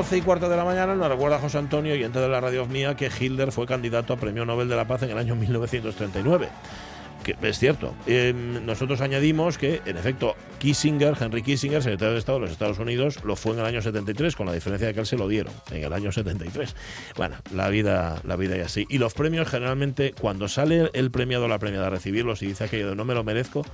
12 y cuarto de la mañana nos recuerda José Antonio, y de la radio mía, que Hilder fue candidato a Premio Nobel de la Paz en el año 1939. Que es cierto. Eh, nosotros añadimos que, en efecto, Kissinger, Henry Kissinger, secretario de Estado de los Estados Unidos, lo fue en el año 73, con la diferencia de que él se lo dieron en el año 73. Bueno, la vida, la vida y así. Y los premios, generalmente, cuando sale el premiado o la premiada a recibirlos y dice aquello de no me lo merezco,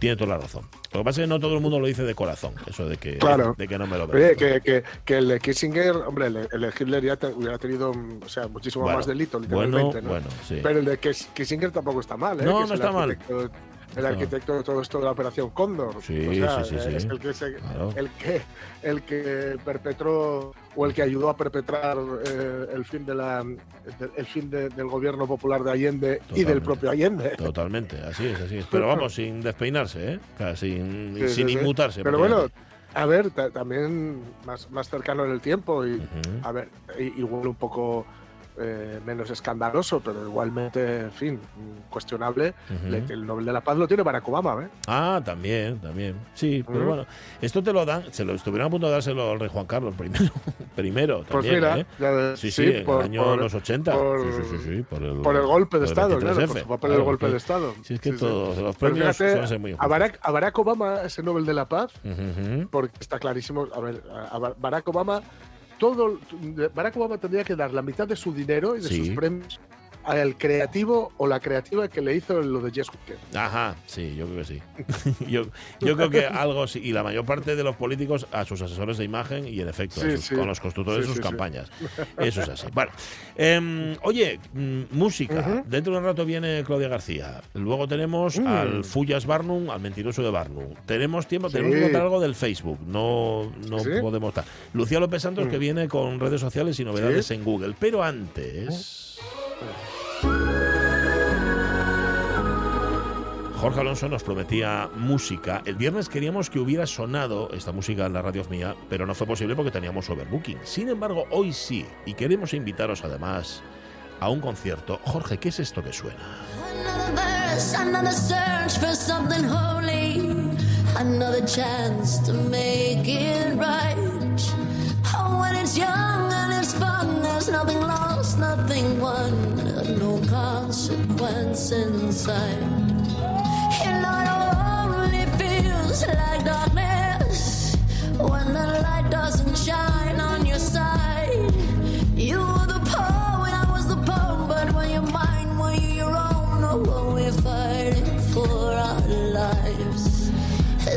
tiene toda la razón. Lo que pasa es que no todo el mundo lo dice de corazón, eso de que, Claro. de que no me lo Oye, merezco. que, que, que el de Kissinger, hombre, el, el Hitler ya te- hubiera tenido o sea, muchísimo Bueno, más delito, bueno, literalmente. ¿no? bueno, sí. Pero el de Kiss- Kissinger tampoco está mal, ¿eh? No, no es el está mal. arquitecto- El arquitecto de todo esto de la Operación Cóndor. Sí, O sea, sí, sí, sí. Es el que, se- Claro. el, que, el que perpetró o el que ayudó a perpetrar eh, el fin, de la, el fin de- del gobierno popular de Allende y del propio Allende. Totalmente, así es, así es. Pero vamos, sin despeinarse, ¿eh? O sea, sin, sin inmutarse. Pero bueno, a ver, ta- también más, más cercano en el tiempo y, a ver, igual un poco eh, menos escandaloso, pero igualmente, en fin, cuestionable. Ujú. Le- El Nobel de la Paz lo tiene Barack Obama, ¿eh? Ah, también, también. Sí, pero Ujú. bueno, esto te lo dan, se lo estuvieron a punto de dárselo al rey Juan Carlos primero, primero Pues también, mira, ¿eh? ves, Sí, sí, en el año por- los 80. por- sí, sí, sí, sí, por el, por el golpe de por Estado, claro, 23F, por su papel golpe de Estado. Sí, es que Sí, sí. todos los Pero premios fíjate, ser muy a. Barack, a Barack Obama, ese Nobel de la Paz, Ujú, ujú. porque está clarísimo, a ver, a Barack Obama, todo, Barack Obama tendría que dar la mitad de su dinero y de Sí. sus premios al creativo o la creativa que le hizo lo de Jess Hooker. Ajá, sí, yo creo que sí. yo, yo creo que algo sí. Y la mayor parte de los políticos a sus asesores de imagen y, en efecto, a Sí, sus- sí. con los constructores Sí, de sus campañas. Eso es así. Bueno, em, oye, mm, música. Dentro de un rato viene Claudia García. Luego tenemos Mm. al Fullas Barnum, al mentiroso de Barnum. Tenemos tiempo, tenemos que contar algo del Facebook. No, no podemos estar. Lucía López Santos, Mm. que viene con redes sociales y novedades en Google. Pero antes. Jorge Alonso nos prometía música. El viernes queríamos que hubiera sonado esta música en la radio mía, pero no fue posible porque teníamos overbooking. Sin embargo, hoy sí, y queremos invitaros además a un concierto. Jorge, ¿qué es esto que suena? Nothing lost, nothing won, no consequence inside.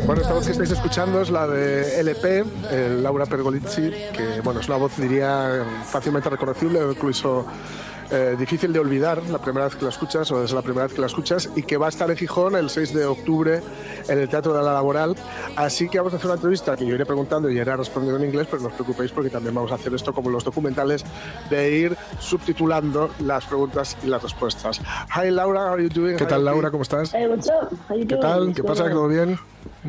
Bueno, esta voz que estáis escuchando es la de LP, eh, Laura Pergolizzi, que bueno, es una voz, diría, fácilmente reconocible, incluso eh, difícil de olvidar la primera vez que la escuchas o es la primera vez que la escuchas y que va a estar en Gijón el 6 de octubre en el Teatro de la Laboral. Así que vamos a hacer una entrevista que yo iré preguntando y iré respondiendo en inglés, pero no os preocupéis porque también vamos a hacer esto como los documentales de ir subtitulando las preguntas y las respuestas. Hi Laura, how are you doing? ¿Qué tal. Laura? ¿Cómo estás? Hey, what's up? How you ¿Qué doing? tal? What's ¿Qué going pasa? ¿Todo bien?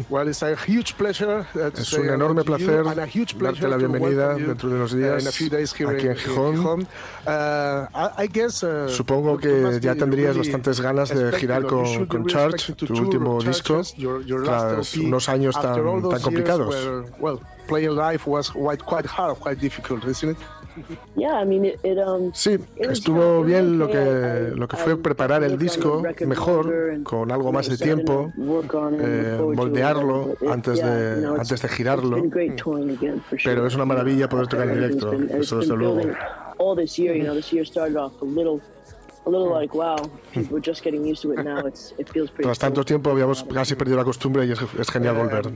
Well, it's a huge pleasure, uh, to Es un enorme placer darte la bienvenida dentro de unos uh, días aquí en Gijón. Uh, I, guess, uh, Supongo que ya tendrías really bastantes ganas de girar con, con to tu último disco, your- your last tras LP. unos años tan, tan complicados. where, well, it? Sí, estuvo bien lo que, lo que fue preparar el disco mejor, con algo más de tiempo, eh, moldearlo antes de, antes de girarlo. Pero es una maravilla poder tocar en directo, eso desde luego. Tras tanto tiempo habíamos casi perdido la costumbre y es, es genial volver.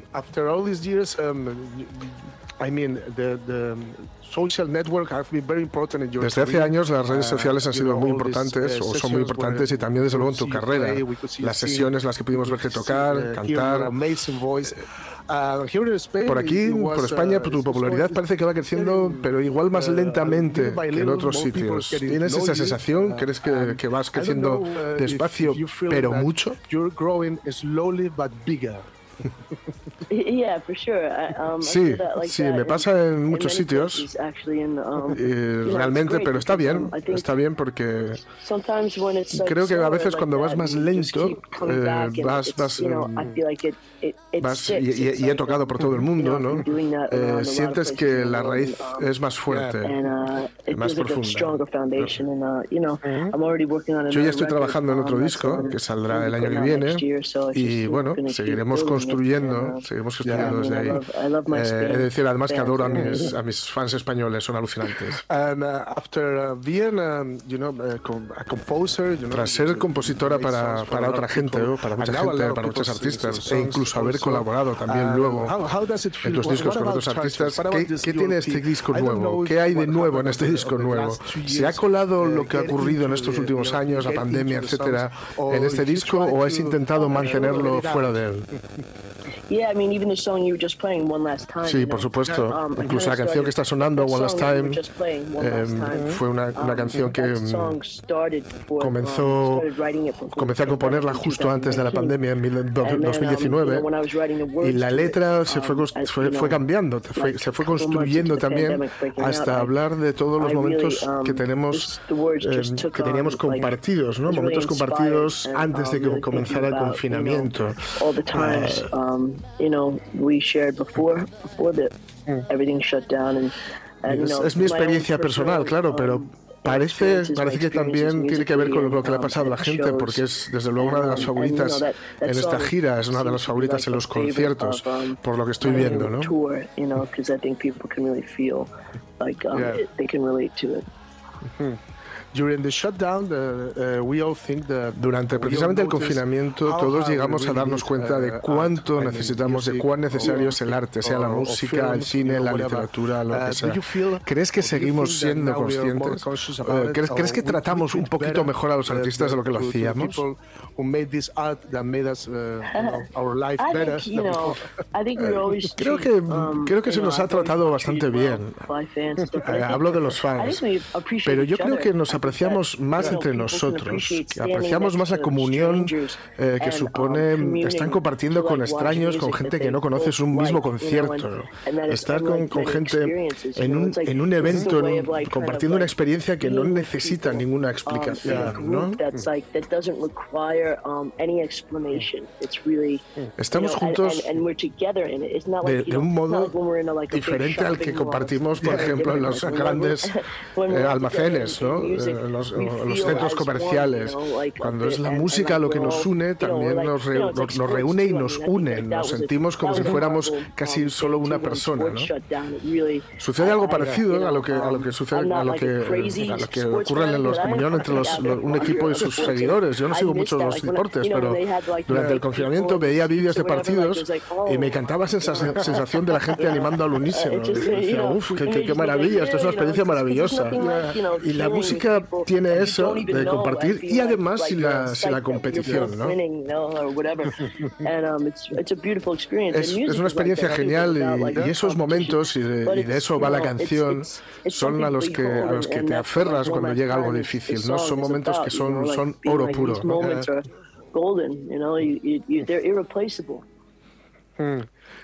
I mean, the, the social network have been very important in your Desde hace años las redes uh, sociales han sido muy importantes o son muy importantes y también desde luego en tu carrera. Las sesiones, las que pudimos verte tocar, uh, cantar. Uh, por aquí, por España, tu popularidad parece que va creciendo, pero igual más lentamente que en otros sitios. ¿Tienes esa sensación? ¿Crees que, que vas creciendo despacio, pero mucho? Um, sí, sí, me pasa en muchos sitios. Um, realmente, pero está bien, está bien porque creo que a veces cuando vas más lento, eh, vas, vas, vas y, he tocado por todo el mundo, ¿no? Eh, sientes que la raíz um, es más fuerte, uh, más profunda. Uh, Yo ya estoy trabajando en otro disco que saldrá el año que viene y bueno, seguiremos construyendo, seguimos construyendo desde ahí. Eh, es decir, además que adoro a mis, a mis fans españoles, son alucinantes. Tras ser compositora para, para otra gente, para mucha gente, para muchos artistas, e incluso haber colaborado también uh, luego. en tus discos con otros artistas, ¿qué, ¿qué tiene este disco nuevo? ¿Qué hay de nuevo en este disco nuevo? ¿Se ha colado uh, lo que ha ocurrido en estos últimos años, la pandemia, etcétera, en este disco o has intentado mantenerlo fuera de él? Sí, por supuesto. Um, Incluso la canción que está sonando, One Last Time, em, fue una, una um, canción que em, comenzó, comencé a componerla justo antes de la pandemia, en 2019, um, y la letra se fue, fue, fue cambiando, se fue construyendo también hasta hablar de todos los momentos que tenemos que teníamos compartidos, ¿no? Momentos compartidos antes de que comenzara el confinamiento you know, we shared before, before the, mm. everything shut down and, and es, you know, es mi experiencia personal, claro, pero um, Parece, parece que también tiene que ver con lo que le ha pasado a la gente, porque es desde luego una de las favoritas en esta gira, es una de las favoritas en los conciertos, um, por lo que estoy viendo, ¿no? Durante precisamente el confinamiento, todos llegamos a darnos cuenta de uh, cuánto necesitamos, de cuán necesario es el arte, sea la música, el cine, la literatura, lo que uh, sea. ¿Crees que seguimos siendo conscientes? Uh, ¿Crees, ¿Crees que tratamos un poquito mejor a los artistas de lo que lo hacíamos? Creo que, um, creo que se nos ha tratado bastante bien. Eh, hablo de los fans. Pero yo creo que nos apreciamos más entre nosotros, que apreciamos más la comunión eh, que supone estar compartiendo con extraños, con gente que no conoces un mismo concierto, estar con, con gente en un, en un evento, compartiendo una experiencia que no necesita ninguna explicación, ¿no? Estamos juntos de, de un modo diferente al que compartimos, por ejemplo, en los grandes eh, almacenes, ¿no? en los, centros comerciales. Cuando es la música lo que nos une, también nos, reúne y nos une. Nos sentimos como si fuéramos casi solo una persona. ¿no? Sucede algo parecido a lo que, a lo que sucede, a lo que, a lo que ocurre en los comunión entre los, un equipo y sus seguidores. Yo no sigo mucho los deportes, pero durante el confinamiento veía vídeos de partidos y me encantaba esa sensación de la gente animando al unísono. Uf, qué, qué maravilla, esto es una experiencia maravillosa. Y la música tiene eso de compartir y además sin la, sin la competición, ¿no? Es, es una experiencia genial y, y esos momentos, y de, y de, eso va la canción, son a los que, a los que te aferras cuando llega algo difícil, ¿no? Son momentos que son, son oro puro. ¿no?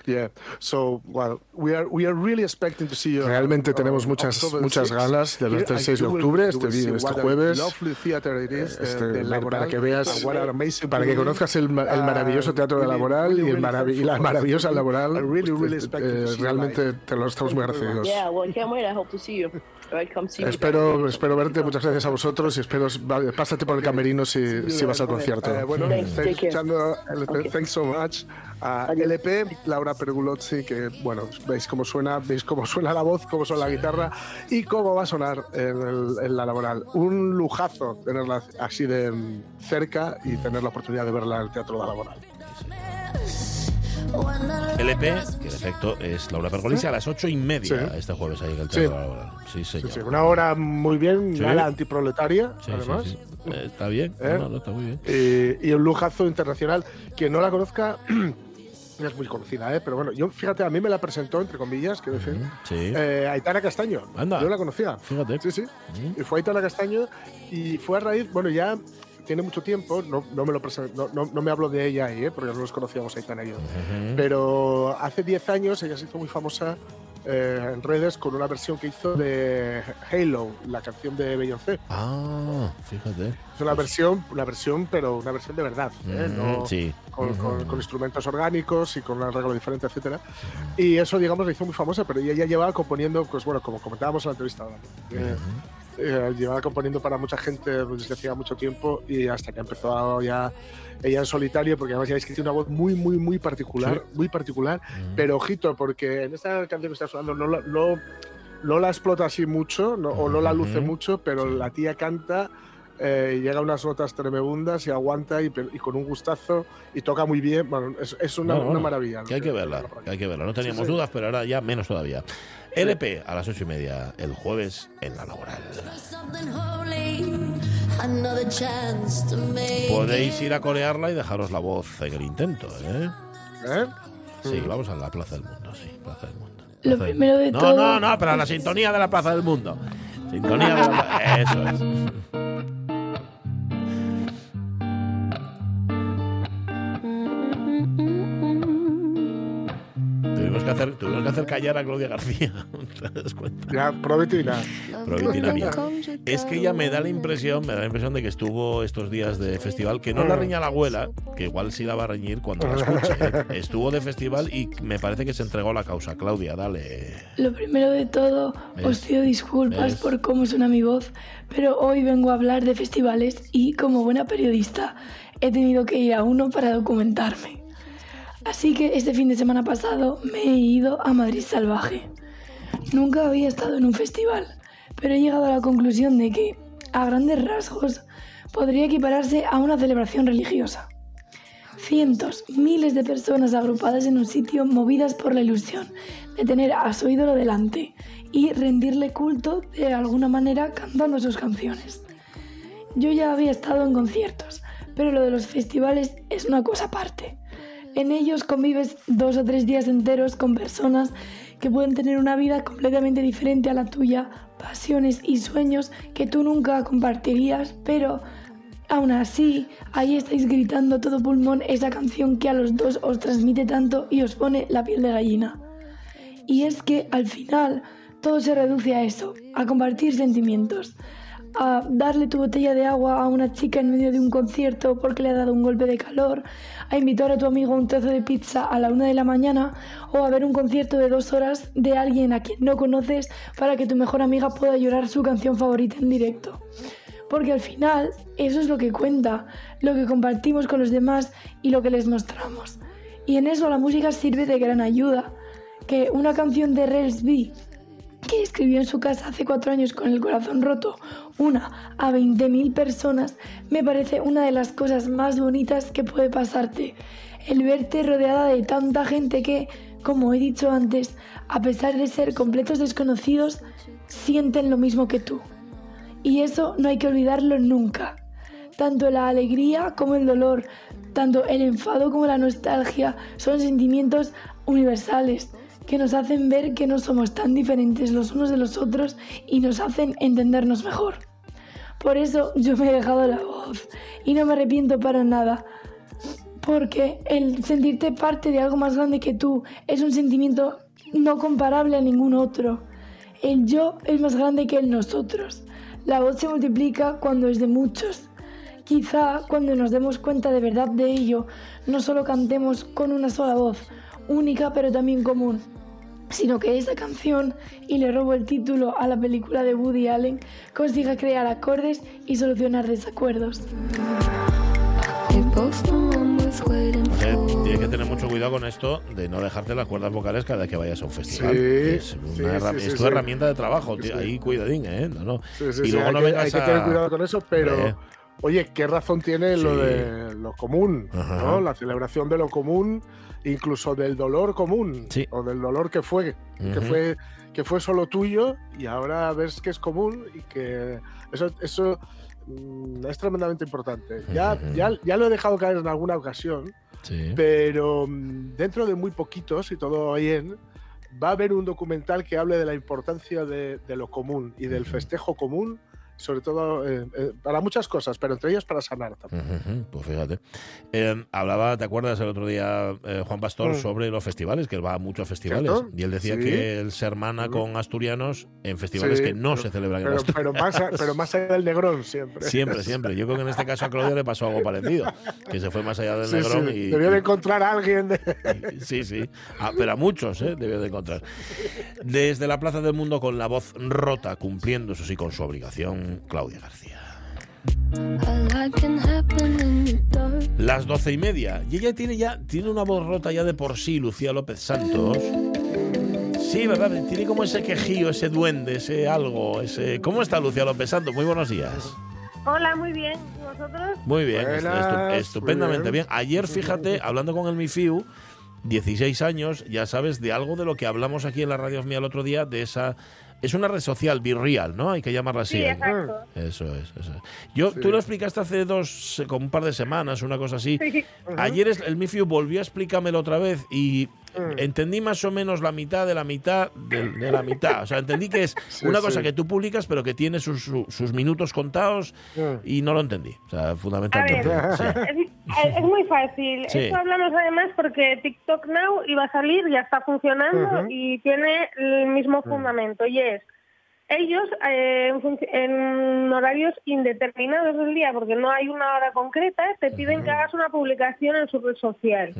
Yeah. So, well, we are we are really expecting to see you. Realmente tenemos muchas muchas ganas del 6 de octubre, este, este jueves. Este, para que veas, para que conozcas el, el maravilloso teatro de laboral y, el marav y la maravillosa laboral. Pues, eh, realmente te lo estamos muy agradecidos. Yeah, well, can't wait. I hope to see you. Espero, espero verte, muchas gracias a vosotros y espero, pásate por el camerino si, si vas al concierto. Uh, bueno, estáis escuchando LP, thanks so much. A LP, Laura Pergulozzi, que bueno, veis cómo suena, veis cómo suena la voz, cómo suena la guitarra y cómo va a sonar en, el, en la laboral. Un lujazo tenerla así de cerca y tener la oportunidad de verla en el Teatro de la Laboral. LP, que en efecto es Laura Pergolisi, a las ocho y media este jueves ahí en el Teatro sí. Sí, sí, una hora muy bien, nada antiproletaria, además. Eh, está bien, ¿Eh? no, no, está muy bien. Y, y, un lujazo internacional que no la conozca. es muy conocida, ¿eh? pero bueno, yo fíjate, a mí me la presentó, entre comillas, que decir, eh, Aitana Castaño. Anda. Yo la conocía. Fíjate. Sí, sí. Y fue Aitana Castaño y fue a raíz, bueno, ya tiene mucho tiempo, no, no me lo no, no, no, me hablo de ella ahí, ¿eh? porque no nos conocíamos Aitana y yo, pero hace 10 años ella se hizo muy famosa eh, en redes con una versión que hizo de Halo, la canción de Beyoncé. Ah, fíjate. Es una versión, una versión, pero una versión de verdad, ¿eh? no, sí. con, con, instrumentos orgánicos y con un arreglo diferente, etcétera. Y eso, digamos, la hizo muy famosa, pero ella ya llevaba componiendo, pues bueno, como comentábamos en la entrevista, eh, eh, llevaba componiendo para mucha gente pues, desde hacía mucho tiempo y hasta que empezó ya ella en solitario, porque además ya veis que tiene una voz muy, muy, muy particular, muy particular, pero ojito, porque en esta canción que está sonando no, no, no la explota así mucho o no la luce mucho, pero la tía canta eh, llega a unas notas tremebundas y aguanta y, y, con un gustazo y toca muy bien. Bueno, es, es una, no, no, una, maravilla. Que hay que verla, que hay que verla. No teníamos sí, sí. dudas, pero ahora ya menos todavía. LP a las ocho y media el jueves en la laboral. Podéis ir a corearla y dejaros la voz en el intento, ¿eh? ¿Eh? Sí, vamos a la Plaza del Mundo, sí, Plaza del Mundo. Plaza Lo del primero de no, todo. No, no, pero la sintonía de la Plaza del Mundo. Sintonía de la Eso es. Hacer, tuvimos que hacer callar a Claudia García. ¿Te das cuenta? Ya, probetina. Probetina mía. Es que ella me da la impresión, me da la impresión de que estuvo estos días de festival, que no la riña la abuela, que igual sí la va a reñir cuando la escuche. ¿eh? Estuvo de festival y me parece que se entregó la causa. Claudia, dale. Lo primero de todo, ¿Ves? os pido disculpas ¿Ves? por cómo suena mi voz, pero hoy vengo a hablar de festivales y como buena periodista he tenido que ir a uno para documentarme. Así que este fin de semana pasado me he ido a Madrid Salvaje. Nunca había estado en un festival, pero he llegado a la conclusión de que, a grandes rasgos, podría equipararse a una celebración religiosa. Cientos, miles de personas agrupadas en un sitio movidas por la ilusión de tener a su ídolo delante y rendirle culto de alguna manera cantando sus canciones. Yo ya había estado en conciertos, pero lo de los festivales es una cosa aparte. En ellos convives dos o tres días enteros con personas que pueden tener una vida completamente diferente a la tuya, pasiones y sueños que tú nunca compartirías, pero aún así, ahí estáis gritando todo pulmón esa canción que a los dos os transmite tanto y os pone la piel de gallina. Y es que al final todo se reduce a eso, a compartir sentimientos, a darle tu botella de agua a una chica en medio de un concierto porque le ha dado un golpe de calor, a invitar a tu amigo a un trozo de pizza a la una de la mañana o a ver un concierto de dos horas de alguien a quien no conoces para que tu mejor amiga pueda llorar su canción favorita en directo. Porque al final eso es lo que cuenta, lo que compartimos con los demás y lo que les mostramos. Y en eso la música sirve de gran ayuda. Que una canción de Rels B que escribió en su casa hace cuatro años con el corazón roto, una a 20.000 personas, me parece una de las cosas más bonitas que puede pasarte. El verte rodeada de tanta gente que, como he dicho antes, a pesar de ser completos desconocidos, sienten lo mismo que tú. Y eso no hay que olvidarlo nunca. Tanto la alegría como el dolor, tanto el enfado como la nostalgia son sentimientos universales que nos hacen ver que no somos tan diferentes los unos de los otros y nos hacen entendernos mejor. Por eso yo me he dejado la voz y no me arrepiento para nada. porque el sentirte parte de algo más grande que tú es un sentimiento no comparable a ningún otro. El yo es más grande que el nosotros. La voz se multiplica cuando es de muchos. Quizá cuando nos demos cuenta de verdad de ello, no solo cantemos con una sola voz, única pero también común, sino que esta canción, y le robo el título a la película de Woody Allen, consiga crear acordes y solucionar desacuerdos. Eh, tienes que tener mucho cuidado con esto de no dejarte las cuerdas vocales cada vez que vayas a un festival. Sí, es, sí, una herram- sí, es sí, tu sí. herramienta de trabajo, Sí, tío, sí. ahí cuidadín, ¿eh? No, no. Sí, sí, y sí, luego hay, no que, vengas hay que a- tener cuidado con eso, pero Hombre. Oye, ¿qué razón tiene lo de lo común? ¿no? La celebración de lo común, incluso del dolor común, Sí. o del dolor que fue, que fue que fue solo tuyo y ahora ves que es común y que eso, eso mm, es tremendamente importante. Ya, ya, ya lo he dejado caer en alguna ocasión, Sí. pero mm, dentro de muy poquitos, y todo va bien, va a haber un documental que hable de la importancia de, de lo común y del festejo común, sobre todo eh, eh, para muchas cosas, pero entre ellas para sanar también. Pues fíjate. Eh, hablaba, ¿te acuerdas el otro día, eh, Juan Pastor, Mm. sobre los festivales? Que él va a muchos festivales. ¿Cierto? Y él decía Sí. que él se hermana con asturianos en festivales Sí, que no pero- se celebran en Pero, Asturias. pero, más, pero más allá del Negrón siempre. Siempre, siempre. Yo creo que en este caso a Claudia le pasó algo parecido. Que se fue más allá del Sí, Negrón y. Debió de encontrar a alguien. de- Sí, sí. Ah, pero a muchos, ¿eh? Debió de encontrar. Desde la Plaza del Mundo con la voz rota, cumpliendo, eso sí, con su obligación, Claudia García. Las doce y media. Y ella tiene ya tiene una voz rota ya de por sí, Lucía López Santos. Sí, ¿verdad? Tiene como ese quejío, ese duende, ese algo, ese... ¿Cómo está Lucía López Santos? Muy buenos días. Hola, muy bien. ¿Y vosotros? Muy bien, Buenas, estupendamente bien. bien. Ayer, fíjate, hablando con el MIFIU, 16 años, ya sabes, de algo de lo que hablamos aquí en la radio mía el otro día, de esa... Es una red social, Virreal, ¿no? Hay que llamarla así. Sí, ¿eh? exacto. Eso es, eso es. Yo, Sí. Tú lo explicaste hace dos, eh, como un par de semanas, una cosa así. Sí. Ayer es- el MIFIU volvió a explicármelo otra vez y Mm. entendí más o menos la mitad de la mitad de, de la mitad. O sea, entendí que es Sí, una cosa sí. que tú publicas, pero que tiene sus, su- sus minutos contados Mm. y no lo entendí. O sea, A fundamentalmente. ver, sí. Es, es muy fácil. Sí. Esto hablamos además porque TikTok Now iba a salir, ya está funcionando y tiene el mismo fundamento y es ellos eh, en, horarios indeterminados del día, porque no hay una hora concreta, te piden que hagas una publicación en su red social.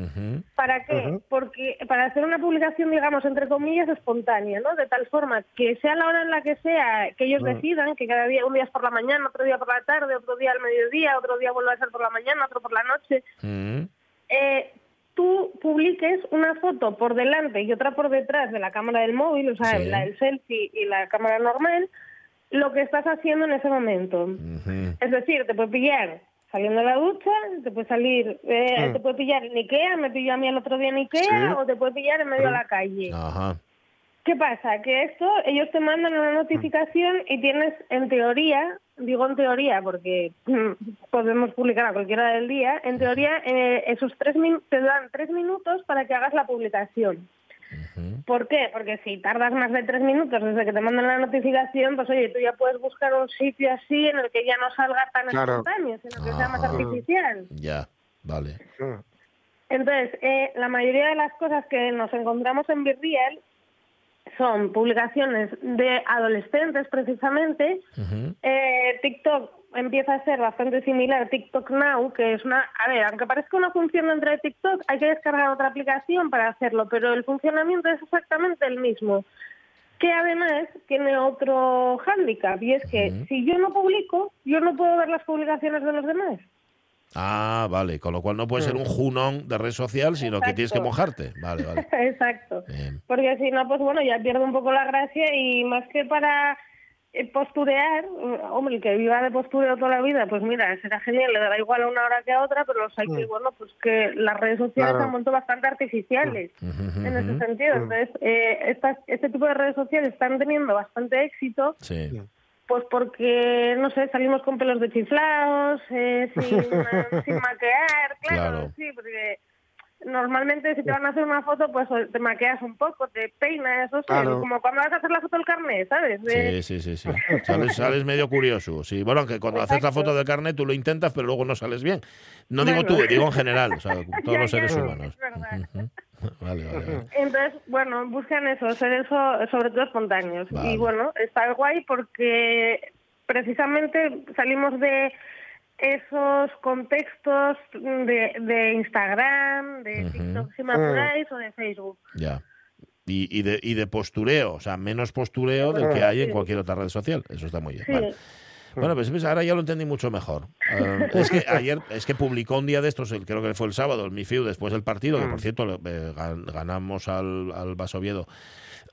¿Para qué? Porque para hacer una publicación, digamos, entre comillas, espontánea, ¿no? De tal forma que sea la hora en la que sea, que ellos decidan, que cada día, un día es por la mañana, otro día por la tarde, otro día al mediodía, otro día vuelve a ser por la mañana, otro por la noche, eh, tú publiques una foto por delante y otra por detrás de la cámara del móvil, o sea, Sí. la del selfie y la cámara normal, lo que estás haciendo en ese momento. Es decir, te puede pillar saliendo de la ducha, te puede salir, eh, Mm. te puede pillar en Ikea, me pilló a mí el otro día en Ikea, Sí. o te puede pillar en medio de la calle. Ajá. ¿Qué pasa? Que esto, ellos te mandan una notificación y tienes, en teoría, digo en teoría porque mm, podemos publicar a cualquier hora del día, en teoría eh, esos tres min- te dan tres minutos para que hagas la publicación. ¿Por qué? Porque si tardas más de tres minutos desde que te mandan la notificación, pues oye, tú ya puedes buscar un sitio así en el que ya no salga tan Claro. espontáneo, sino que sea más Ajá. artificial. Ya, vale. Mm. Entonces, eh, la mayoría de las cosas que nos encontramos en Virreal son publicaciones de adolescentes precisamente. Eh, TikTok empieza a ser bastante similar a TikTok Now, que es una... A ver, aunque parezca una función dentro de TikTok, hay que descargar otra aplicación para hacerlo, pero el funcionamiento es exactamente el mismo. Que además tiene otro hándicap, y es que si yo no publico, yo no puedo ver las publicaciones de los demás. Ah, vale. Con lo cual no puede ser un junón de red social, sino que tienes que mojarte. Vale, vale. Exacto. Bien. Porque si no, pues bueno, ya pierde un poco la gracia y más que para eh, posturear, eh, hombre, el que viva de postureo toda la vida, pues mira, será genial, le dará igual a una hora que a otra, pero los hay que, bueno, pues que las redes sociales Claro. se han vuelto bastante artificiales en ese sentido. Entonces, eh, estas, este tipo de redes sociales están teniendo bastante éxito, Sí. Pues porque, no sé, salimos con pelos de chiflados, eh, sin, sin maquear, claro, Claro. sí, porque normalmente si te van a hacer una foto, pues te maquillas un poco, te peinas, eso sí, Claro. como cuando vas a hacer la foto del carnet, ¿sabes? Sí, sí, sí, sí. Sales, sales medio curioso. Sí, bueno, aunque cuando haces la foto de carnet tú lo intentas, pero luego no sales bien. No digo tú, digo en general, o sea, todos Ya, los seres ya, humanos. es verdad. Vale, vale, vale. Entonces, bueno, buscan eso, ser eso, sobre todo espontáneos. Vale. Y bueno, está guay porque precisamente salimos de esos contextos de, de Instagram, de. TikTok, si me apuráis, o de Facebook. Ya. Y, y, de, y de postureo, o sea, menos postureo del que hay en cualquier otra red social. Eso está muy bien. Sí. vale. Bueno, pues ves, ahora ya lo entendí mucho mejor. Eh, es que ayer, es que publicó un día de estos, el- creo que fue el sábado, el Mifiu, después del partido, que por cierto eh, gan- ganamos al, al Vasoviedo.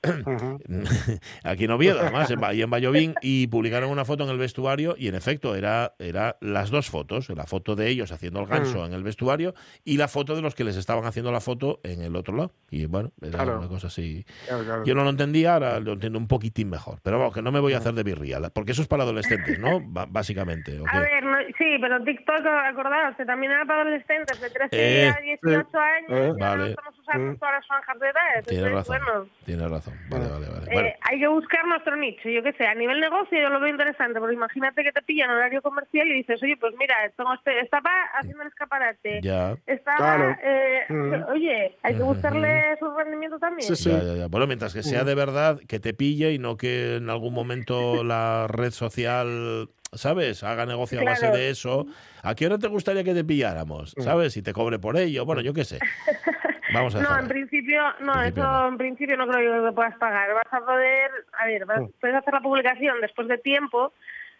Aquí en Oviedo, además, y en Vallovín, y publicaron una foto en el vestuario, y en efecto, era, era las dos fotos, la foto de ellos haciendo el ganso en el vestuario y la foto de los que les estaban haciendo la foto en el otro lado. Y bueno, era Claro. una cosa así. Claro, claro. Yo no lo entendía, ahora lo entiendo un poquitín mejor. Pero vamos, que no me voy a hacer de birria, porque eso es para adolescentes, ¿no? Básicamente. ¿o A ver, no- sí, pero TikTok, acordaos, que también era para adolescentes de 13 Eh, a 18 años, eh, no vale. estamos usando Mm. todas las franjas de edad. Tienes Entonces, razón. bueno, Tienes razón. Vale, vale, vale. Eh, Bueno, hay que buscar nuestro nicho, yo qué sé, a nivel negocio yo lo veo interesante, porque imagínate que te pillan horario comercial y dices, oye, pues mira, tengo este, estaba haciendo el escaparate, ya. estaba, Claro. eh, Mm. oye, hay que buscarle su rendimiento también. Sí, sí. Ya, ya, ya. Bueno, mientras que sea de verdad que te pille y no que en algún momento la red social, ¿sabes? Haga negocio a base de eso. ¿A qué hora te gustaría que te pilláramos? ¿Sabes? Y te cobre por ello. Bueno, yo qué sé. Vamos a No, en principio, no, principio eso no. en principio no creo que puedas pagar. Vas a poder, a ver, vas- puedes hacer la publicación después de tiempo,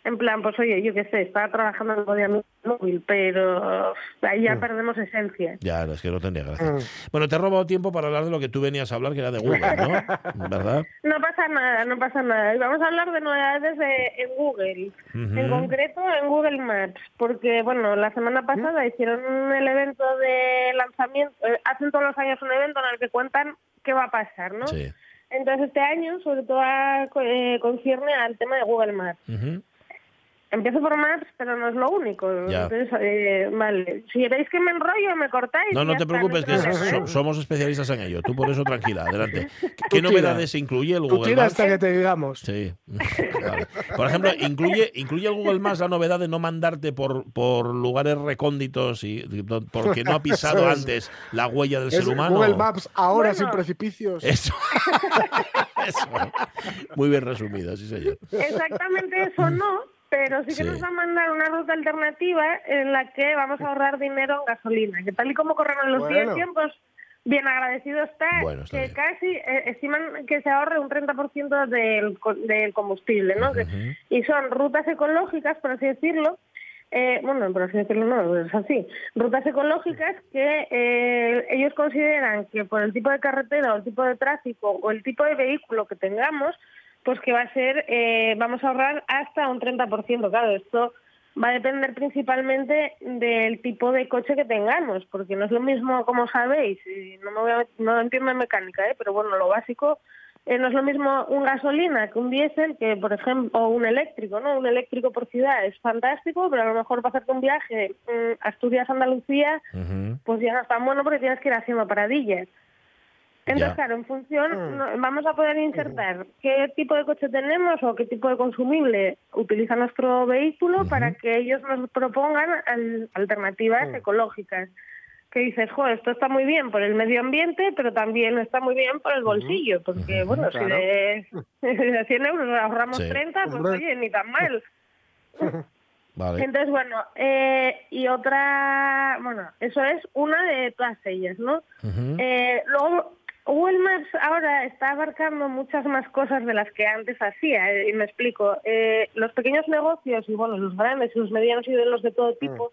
en plan, pues oye, yo qué sé, estaba trabajando en el móvil, pero ahí ya perdemos esencia. Ya, es que no tendría gracia. Mm. Bueno, te he robado tiempo para hablar de lo que tú venías a hablar, que era de Google, ¿no? ¿Verdad? No pasa nada, no pasa nada. Y vamos a hablar de novedades de- en Google, en concreto en Google Maps, porque bueno, la semana pasada hicieron el evento de lanzamiento, eh, hacen todos los años un evento en el que cuentan qué va a pasar, ¿no? Sí. Entonces este año sobre todo a- eh, concierne al tema de Google Maps. Ujú. Empiezo por Maps, pero no es lo único. Ya. Entonces, eh, vale, si queréis que me enrollo, me cortáis. No, no te preocupes, que problema, so- somos especialistas en ello. Tú por eso tranquila, adelante. ¿Qué, Tú novedades incluye el Tú Google tira Maps? hasta que te digamos. Sí. Vale. Por ejemplo, incluye, incluye el Google Maps la novedad de no mandarte por, por lugares recónditos y porque no ha pisado antes la huella del Es ser humano. Google Maps ahora Bueno. sin precipicios. Eso. Eso. Muy bien resumido, sí señor. Exactamente eso no, pero sí que Sí. nos va a mandar una ruta alternativa en la que vamos a ahorrar dinero en gasolina, que tal y como corren los Bueno. tiempos, bien agradecido está, Bueno, está que bien. casi eh, estiman que se ahorre un 30% del, del combustible, ¿no? Que-. Y son rutas ecológicas, por así decirlo, eh, bueno, por así decirlo, no, es así. Rutas ecológicas que eh, ellos consideran que por el tipo de carretera o el tipo de tráfico o el tipo de vehículo que tengamos, pues que va a ser, eh, vamos a ahorrar hasta un 30%. Claro, esto va a depender principalmente del tipo de coche que tengamos, porque no es lo mismo, como sabéis, y no, me voy a- no entiendo de mecánica, ¿eh? pero bueno, lo básico eh, no es lo mismo un gasolina que un diésel, que por ejemplo, o un eléctrico, ¿no? Un eléctrico por ciudad es fantástico, pero a lo mejor para hacerte un viaje mm, Asturias-Andalucía, pues ya no es tan bueno porque tienes que ir haciendo paradillas. Entonces, Ya. claro, en función, no- vamos a poder insertar qué tipo de coche tenemos o qué tipo de consumible utiliza nuestro vehículo para que ellos nos propongan al- alternativas ecológicas. Que dices, jo, esto está muy bien por el medio ambiente, pero también está muy bien por el bolsillo, porque, bueno, claro. si de, de 100 euros ahorramos Sí. 30, pues Hombre. oye, ni tan mal. Vale. Entonces, bueno, eh, y otra, bueno, eso es una de todas ellas, ¿no? Eh, luego, Google Maps ahora está abarcando muchas más cosas de las que antes hacía, eh, y me explico. Eh, los pequeños negocios, y bueno, los grandes los medianos y de los de todo tipo,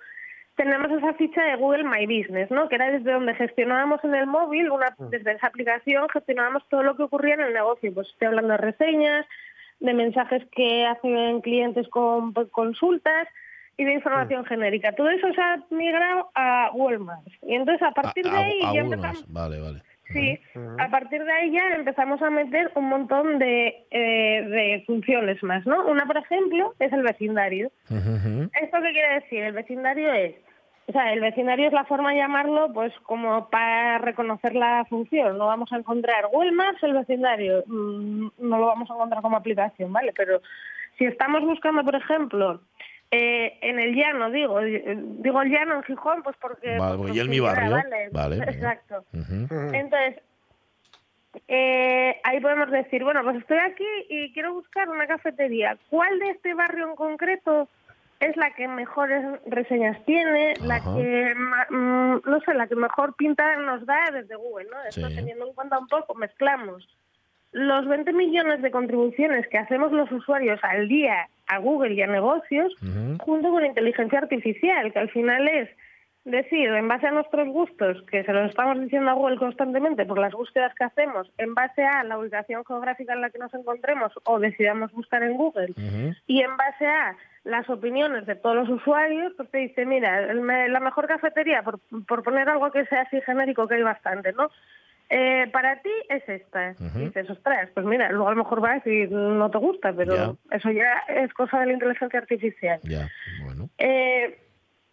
tenemos esa ficha de Google My Business, ¿no? Que era desde donde gestionábamos en el móvil, una, desde esa aplicación gestionábamos todo lo que ocurría en el negocio. Pues estoy hablando de reseñas, de mensajes que hacen clientes con con consultas y de información genérica. Todo eso se ha migrado a Google Maps. Y entonces a partir A- de ahí a ya empezamos... Maps. Vale, vale. Sí, a partir de ahí ya empezamos a meter un montón de, eh, de funciones más, ¿no? Una, por ejemplo, es el vecindario. ¿Esto qué quiere decir? El vecindario es, O sea, el vecindario es la forma de llamarlo, pues como para reconocer la función. No vamos a encontrar Google Maps, el vecindario, mm, no lo vamos a encontrar como aplicación, ¿vale? Pero si estamos buscando, por ejemplo, eh, en el llano, digo, eh, digo el llano en Gijón, pues porque... Vale, por porque ya en mi barrio. ¿vale? Vale. Exacto. Entonces, eh, ahí podemos decir, bueno, pues estoy aquí y quiero buscar una cafetería. ¿Cuál de este barrio en concreto es la que mejores reseñas tiene, la que, ma- mm, no sé, la que mejor pinta nos da desde Google, ¿no? Esto Sí. teniendo en cuenta un poco, mezclamos los 20 millones de contribuciones que hacemos los usuarios al día a Google y a negocios, junto con inteligencia artificial, que al final es decir, en base a nuestros gustos, que se los estamos diciendo a Google constantemente por las búsquedas que hacemos, en base a la ubicación geográfica en la que nos encontremos o decidamos buscar en Google, y en base a las opiniones de todos los usuarios, pues te dice, mira, el me- la mejor cafetería, por, por poner algo que sea así genérico, que hay bastante, ¿no? Eh, para ti es esta. Ujú. Y dices, ostras, pues mira, luego a lo mejor vas y no te gusta, pero Ya. eso ya es cosa de la inteligencia artificial. Ya, bueno. Eh,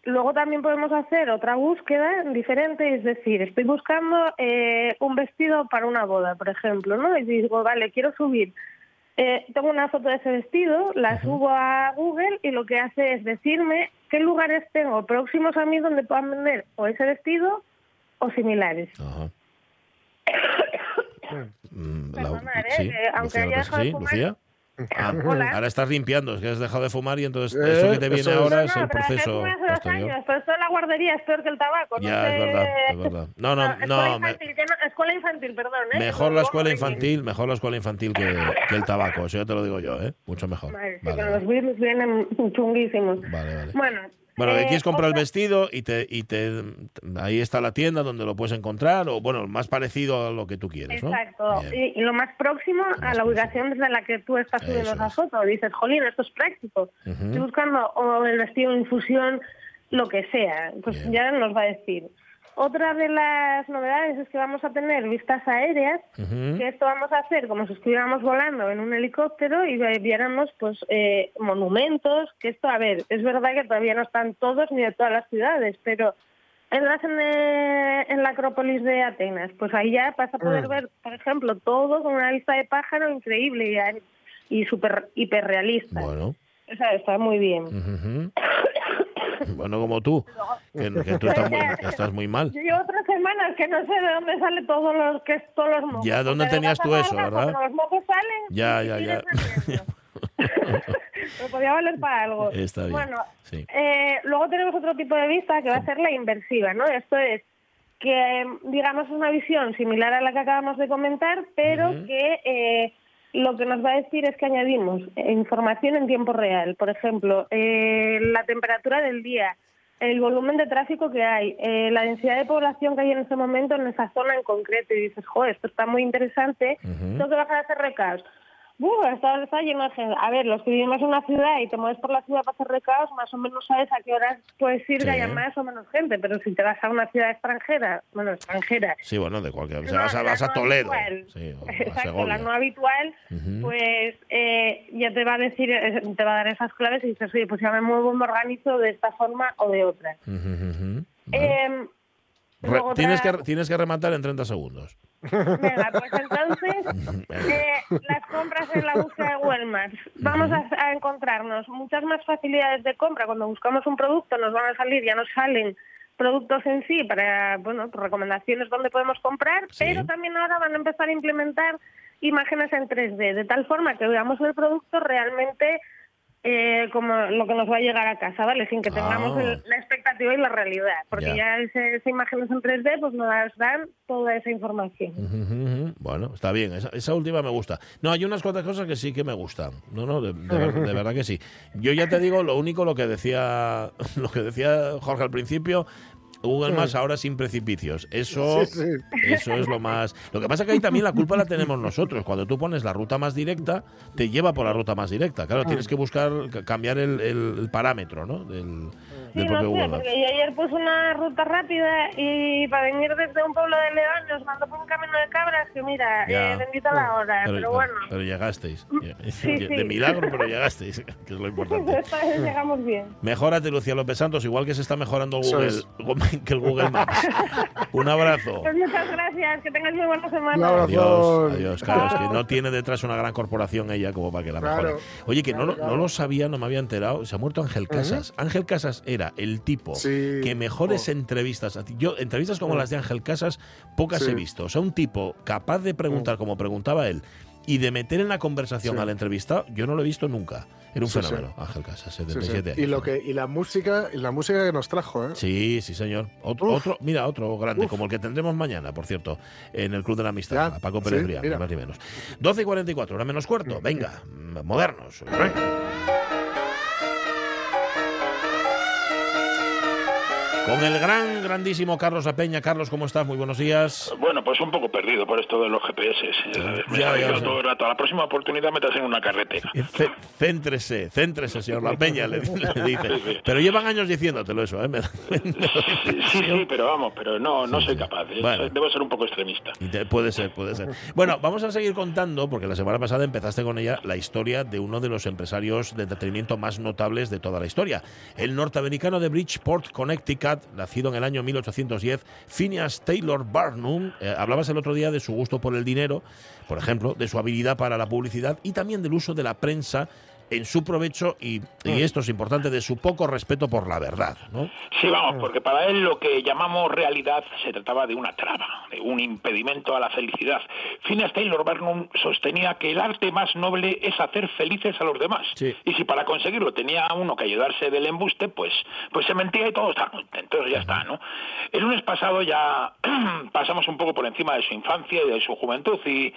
luego también podemos hacer otra búsqueda diferente, es decir, estoy buscando eh, un vestido para una boda, por ejemplo, ¿no? Y digo, vale, quiero subir. Eh, tengo una foto de ese vestido, la subo a Google y lo que hace es decirme qué lugares tengo próximos a mí donde puedan vender o ese vestido o similares. Ajá. La- Perdonar, ¿eh? sí, aunque Lucía, haya dejado de sí, fumar- Lucía. Ah, Hola. ahora estás limpiando, es que has dejado de fumar y entonces Eh, eso que te viene ahora No, es el proceso hace dos años, pero esto de la guardería es peor que el tabaco. no Ya, es sé- verdad, es verdad. No, no, escuela no, me- infantil, que no- escuela infantil, perdón. ¿eh? mejor la escuela infantil, mejor la escuela infantil que, que el tabaco, eso ya te lo digo yo, ¿eh? Mucho mejor. Madre, sí, Vale, pero vale. los virus vienen chunguísimos. Vale, vale. Bueno, Bueno, que eh, quieres comprar el vestido y te y te ahí está la tienda donde lo puedes encontrar o bueno, más parecido a lo que tú quieres, ¿no? Exacto. Y, y lo más próximo más a la ubicación desde la que tú estás subiendo esa es. foto. Dices, jolín, esto es práctico. Ujú. Estoy buscando o el vestido en infusión, lo que sea. Pues Bien. ya nos va a decir. Otra de las novedades es que vamos a tener vistas aéreas, que esto vamos a hacer como si estuviéramos volando en un helicóptero y viéramos pues eh, monumentos, que esto, a ver, es verdad que todavía no están todos ni de todas las ciudades, pero entras en, eh, en la Acrópolis de Atenas, pues ahí ya vas a poder ver, por ejemplo, todo con una vista de pájaro increíble y, y súper hiperrealista. Bueno. O sea, está muy bien. Bueno, como tú, que, que tú estás muy, que estás muy mal. Yo llevo tres semanas que no sé de dónde sale todos los que todos los mocos. Ya, ¿dónde tenías tú eso, verdad? los mocos salen. Ya, ya, ya. Me podía valer para algo. Está bien, Bueno, sí. eh, luego tenemos otro tipo de vista que va a ser la inversiva, ¿no? Esto es que, digamos, es una visión similar a la que acabamos de comentar, pero que eh, lo que nos va a decir es que añadimos información en tiempo real. Por ejemplo, eh, la temperatura del día, el volumen de tráfico que hay, eh, la densidad de población que hay en ese momento en esa zona en concreto. Y dices, joder, esto está muy interesante, Ujú. tengo que bajar a hacer recaos. Buh, está, está lleno de gente. A ver, los que vivimos en una ciudad y te mueves por la ciudad para hacer recados, más o menos sabes a qué horas puedes ir Sí. que haya más o menos gente. Pero si te vas a una ciudad extranjera, bueno, extranjera, Sí, bueno, de cualquier. O sea, no, vas a, la vas a no Toledo. habitual. Sí, o a Exacto, la no habitual, pues eh, ya te va a decir, eh, te va a dar esas claves y dices, oye, pues ya me muevo, me organizo de esta forma o de otra. Ujú, ujú. Vale. Eh, Re- luego tienes, que, otra- tienes que rematar en 30 segundos. Venga, pues entonces, eh, las compras en la búsqueda de Maps. Vamos a, a encontrarnos muchas más facilidades de compra. Cuando buscamos un producto nos van a salir, ya nos salen productos en sí para, bueno, pues recomendaciones donde podemos comprar, Sí. pero también ahora van a empezar a implementar imágenes en 3D, de tal forma que veamos el producto realmente eh, como lo que nos va a llegar a casa, ¿vale? Sin que tengamos Ah. el- la expectativa y la realidad, porque Ya. ya, ese- esas imágenes en 3D pues nos dan toda esa información. Bueno, está bien, esa, esa última me gusta. No, hay unas cuantas cosas que sí que me gustan. No, no, de, de ver- de verdad que sí. Yo ya te digo, lo único, lo que decía, lo que decía Jorge al principio, Google Maps ahora sin precipicios. Eso, Sí, sí. eso es lo más. Lo que pasa es que ahí también la culpa la tenemos nosotros. Cuando tú pones la ruta más directa, te lleva por la ruta más directa. Claro, tienes que buscar ca- cambiar el parámetro, ¿no? Del, Sí, del no sé, Google Maps. porque yo ayer puse una ruta rápida y para venir desde un pueblo de León nos mandó por un camino de cabras que mira, eh, bendita la hora, pero, pero, bueno, pero llegasteis. Sí, de sí. milagro, pero llegasteis, que es lo importante. esta vez llegamos bien. Mejórate, Lucía López Santos, igual que se está mejorando Google, que el Google Maps. Un abrazo. Pues muchas gracias, que tengas muy buena Un semana. abrazo. Adiós, adiós. Claro, es que no tiene detrás una gran corporación ella como para que la Claro. mejore. Oye, que no, no lo sabía, no me había enterado. Se ha muerto Ángel Casas. Ángel Casas era el tipo Sí. que mejores Oh. entrevistas. Yo, entrevistas como Oh. las de Ángel Casas, pocas Sí. he visto. O sea, un tipo capaz de preguntar como preguntaba él y de meter en la conversación Sí. al entrevistado, yo no lo he visto nunca. Era un Sí, sí. fenómeno, Ángel Casas, Sí, sí. 77 Y años. lo que y la música y la música que nos trajo, ¿eh? Sí, sí, señor. Otro, Uf. otro, mira, otro grande, Uf. como el que tendremos mañana, por cierto, en el Club de la Amistad, Ya, a Paco Pérez Brián, más ni menos. 12 y 44, hora menos cuarto. Venga, mm, modernos. Con el gran, grandísimo Carlos Apeña. Carlos, ¿cómo estás? Muy buenos días. Bueno, pues un poco perdido por esto de los GPS. ya Me Ya, todo el rato. A la próxima oportunidad metas en una carretera. Eh, cé- Céntrese, céntrese, señor La Peña, le, le dice. Sí, sí. Pero llevan años diciéndotelo eso, ¿eh? Me da- Sí, sí, pero vamos, pero no, no soy capaz. ¿eh? Bueno. Debo ser un poco extremista. Puede ser, puede ser. Bueno, vamos a seguir contando, porque la semana pasada empezaste con ella la historia de uno de los empresarios de entretenimiento más notables de toda la historia. El norteamericano de Bridgeport, Connecticut, nacido en el año 1810, Phineas Taylor Barnum. Eh, hablabas el otro día de su gusto por el dinero, por ejemplo, de su habilidad para la publicidad y también del uso de la prensa en su provecho y, y esto es importante, de su poco respeto por la verdad, ¿no? Sí, vamos, porque para él lo que llamamos realidad se trataba de una traba, de un impedimento a la felicidad. Phineas Taylor Barnum sostenía que el arte más noble es hacer felices a los demás. Sí. Y si para conseguirlo tenía uno que ayudarse del embuste, pues, pues se mentía y todo está contento, ya está, ¿no? El lunes pasado ya pasamos un poco por encima de su infancia y de su juventud y,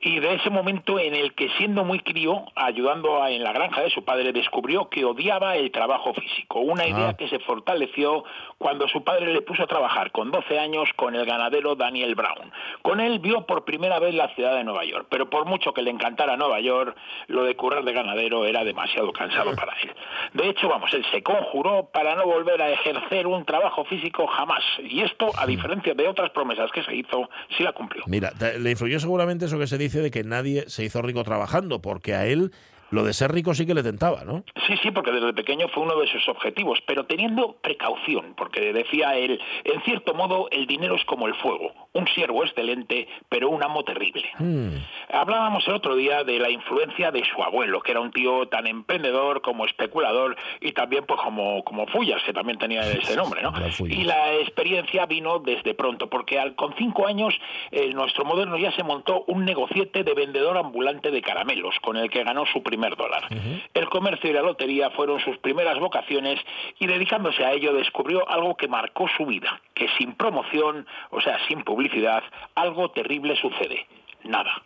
y de ese momento en el que siendo muy crío, ayudando a- en la granja de su padre, descubrió que odiaba el trabajo físico, una idea Ah. que se fortaleció cuando su padre le puso a trabajar con 12 años con el ganadero Daniel Brown. Con él vio por primera vez la ciudad de Nueva York, pero por mucho que le encantara Nueva York, lo de currar de ganadero era demasiado cansado para él. De hecho, vamos, él se conjuró para no volver a ejercer un trabajo físico jamás, y esto, a diferencia de otras promesas que se hizo, sí la cumplió. Mira, le influyó seguramente eso que se dice de que nadie se hizo rico trabajando, porque a él lo de ser rico sí que le tentaba, ¿no? Sí, sí, porque desde pequeño fue uno de sus objetivos, pero teniendo precaución, porque decía él, en cierto modo el dinero es como el fuego, un siervo excelente, pero un amo terrible. Mm. Hablábamos el otro día de la influencia de su abuelo, que era un tío tan emprendedor como especulador y también pues como, como Fullas, que también tenía ese nombre, ¿no? Fullas. Y la experiencia vino desde pronto, porque al, con cinco años eh, nuestro moderno ya se montó un negociete de vendedor ambulante de caramelos, con el que ganó su primer dólar. El comercio y la lotería fueron sus primeras vocaciones y dedicándose a ello descubrió algo que marcó su vida, que sin promoción, o sea, sin publicidad, algo terrible sucede. Nada.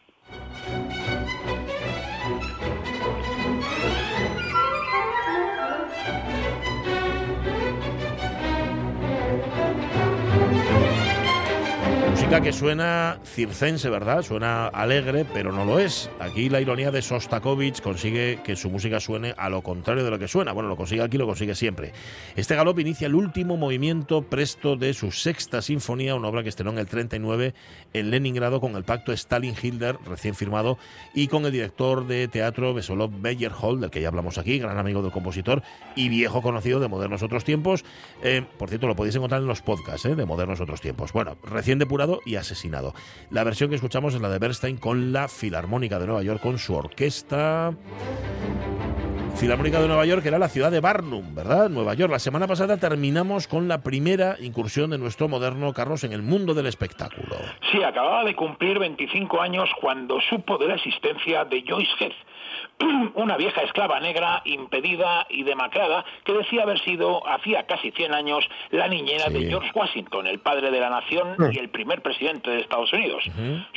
Que suena circense, ¿verdad? Suena alegre, pero no lo es. Aquí la ironía de Sostakovich consigue que su música suene a lo contrario de lo que suena. Bueno, lo consigue aquí, lo consigue siempre. Este galop inicia el último movimiento presto de su sexta sinfonía, una obra que estrenó en el 39 en Leningrado con el pacto Stalin-Hitler recién firmado y con el director de teatro Besolov Meyerhold, del que ya hablamos aquí, gran amigo del compositor y viejo conocido de Modernos Otros Tiempos. Eh, por cierto, lo podéis encontrar en los podcasts eh, de Modernos Otros Tiempos. Bueno, recién depurado y asesinado. La versión que escuchamos es la de Bernstein con la Filarmónica de Nueva York, con su orquesta. Filarmónica de Nueva York era la ciudad de Barnum, ¿verdad? Nueva York. La semana pasada terminamos con la primera incursión de nuestro moderno Carlos en el mundo del espectáculo. Sí, acababa de cumplir 25 años cuando supo de la existencia de Joyce Heath, una vieja esclava negra impedida y demacrada que decía haber sido, hacía casi 100 años, la niñera Sí. de George Washington, el padre de la nación y el primer presidente de Estados Unidos.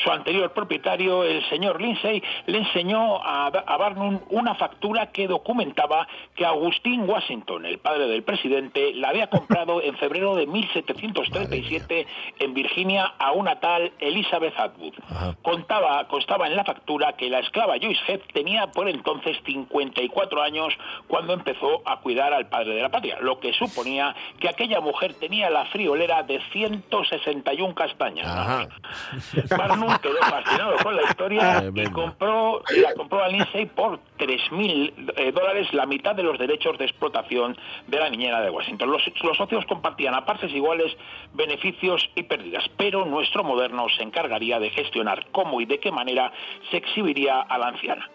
Su anterior propietario, el señor Lindsay, le enseñó a, a Barnum una factura que documenta documentaba que Agustín Washington, el padre del presidente, la había comprado en febrero de 1737 en Virginia a una tal Elizabeth Atwood. Contaba, constaba en la factura que la esclava Joyce Head tenía por entonces 54 años cuando empezó a cuidar al padre de la patria, lo que suponía que aquella mujer tenía la friolera de 161 castañas. Ajá. Barnum quedó fascinado con la historia y compró, la compró a Lindsay por 3.000 eh, dólares la mitad de los derechos de explotación de la niñera de Washington. Los, los socios compartían a partes iguales beneficios y pérdidas, pero nuestro moderno se encargaría de gestionar cómo y de qué manera se exhibiría a la anciana.